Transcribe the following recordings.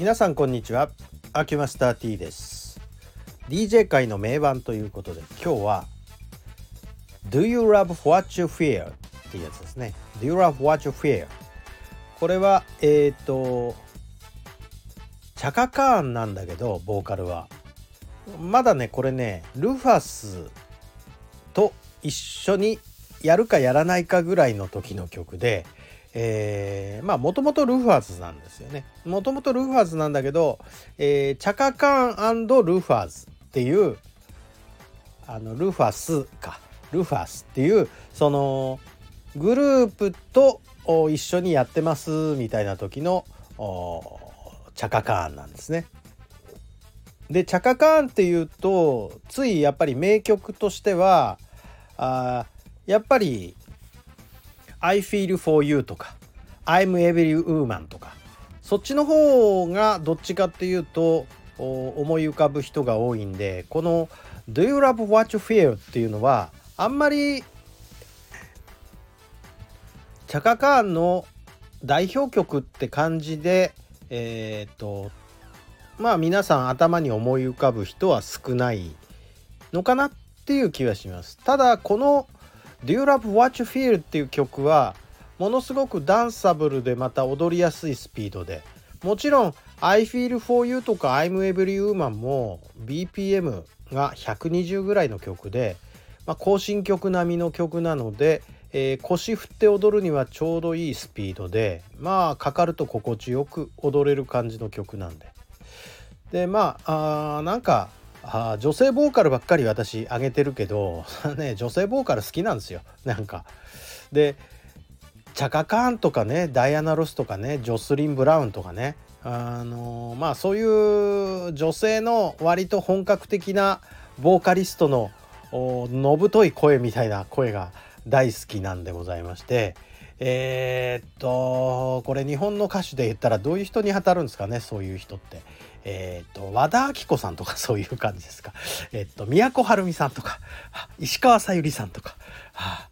皆さんこんにちはアキュマスター T です DJ 界の名盤ということで今日は Do you love what you fear? っていうやつですね Do you love what you fear? これはえっ、ー、とチャカカーンなんだけどボーカルはまだねこれねルファスと一緒にやるかやらないかぐらいの時の曲でえー、まあもともとルファーズなんですよねもともとルファーズなんだけど、えー、チャカカーンルファーズっていうあのルファスかルファスっていうそのグループと一緒にやってますみたいな時のチャカカーンなんですね。でチャカカーンっていうとついやっぱり名曲としてはあやっぱり I feel for you とか I'm every woman とかそっちの方がどっちかっていうと思い浮かぶ人が多いんでこの Do you love what you feel っていうのはあんまりチャカカーンの代表曲って感じでえっ、とまあ皆さん頭に思い浮かぶ人は少ないのかなっていう気がします。ただこの Do You Love What You Feel っていう曲はものすごくダンサブルでまた踊りやすいスピードで。もちろん I Feel For You とか I'm Every Woman も BPM が120ぐらいの曲で、まあ、更新曲並みの曲なので、えー、腰振って踊るにはちょうどいいスピードでまあかかると心地よく踊れる感じの曲なんで。でまああなんかあ女性ボーカルばっかり私上げてるけど ね女性ボーカル好きなんですよ。なんか。でチャカカーンとかねダイアナ・ロスとかねジョスリン・ブラウンとかね。あのまあそういう女性の割と本格的なボーカリストののぶとい声みたいな声が大好きなんでございまして。えー、っとこれ日本の歌手で言ったらどういう人に当たるんですかねそういう人って。えっ、と和田アキ子さんとか そういう感じですか。えっ、と都はるみさんとか石川さゆりさんとか、は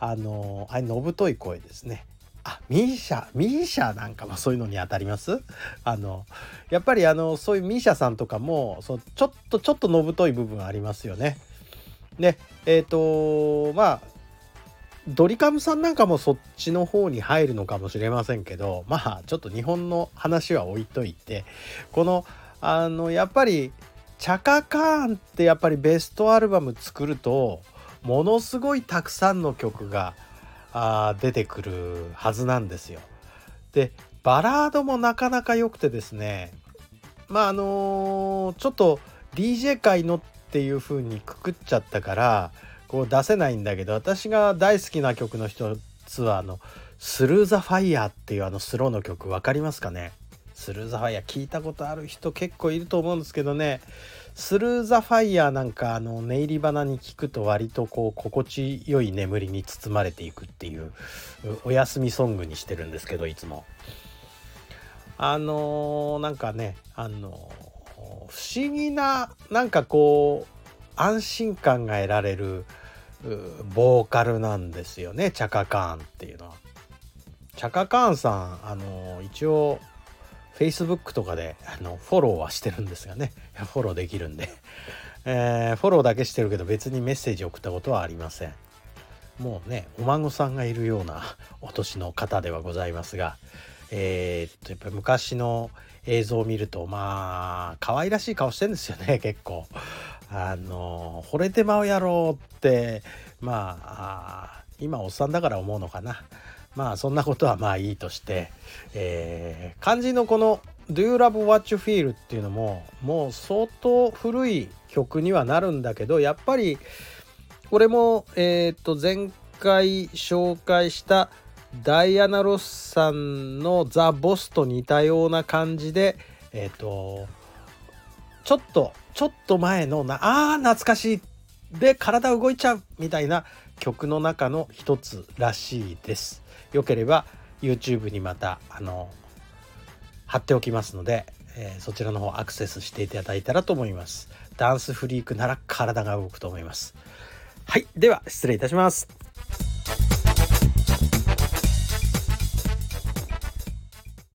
あ、あのあれのぶとい声ですね。あミーシャミーシャなんかもそういうのに当たります？あのやっぱりあのそういうミーシャさんとかもそちょっとちょっとのぶとい部分ありますよね。でえっ、ー、とまあドリカムさんなんかもそっちの方に入るのかもしれませんけどまあちょっと日本の話は置いといてこのあのやっぱりチャカカーンってやっぱりベストアルバム作るとものすごいたくさんの曲があ出てくるはずなんですよ。でバラードもなかなか良くてですねまああのー、ちょっと DJ 界のっていう風にくくっちゃったからこう出せないんだけど私が大好きな曲の一つはあの「スルー・ザ・ファイヤー」っていうあのスローの曲分かりますかね？スルー・ザ・ファイヤー聞いたことある人結構いると思うんですけどね。スルー・ザ・ファイヤーなんかあの寝入り花に聞くと割とこう心地よい眠りに包まれていくっていうお休みソングにしてるんですけどいつも。あのー、なんかねあのー、不思議ななんかこう安心感が得られるボーカルなんですよねチャカカーンっていうのは。チャカカーンさんあの一応 Facebook とかであのフォローはしてるんですがね フォローできるんで、えー、フォローだけしてるけど別にメッセージ送ったことはありません。もうねお孫さんがいるような お年の方ではございますがえー、っとやっぱり昔の映像を見るとまあ可愛らしい顔してるんですよね結構。あの惚れてまうやろうってまあ今おっさんだから思うのかな。まあそんなことはまあいいとして、えー、漢字のこの「Do you love what you feel」っていうのももう相当古い曲にはなるんだけどやっぱりこれもえっ、と前回紹介したダイアナ・ロスさんの「ザ・ボス」と似たような感じでえっ、とちょっとちょっと前のなあー懐かしいで体動いちゃうみたいな曲の中の一つらしいです。よければ YouTube にまたあの貼っておきますので、えー、そちらの方アクセスしていただいたらと思います。ダンスフリークなら体が動くと思います。はい、では失礼いたします。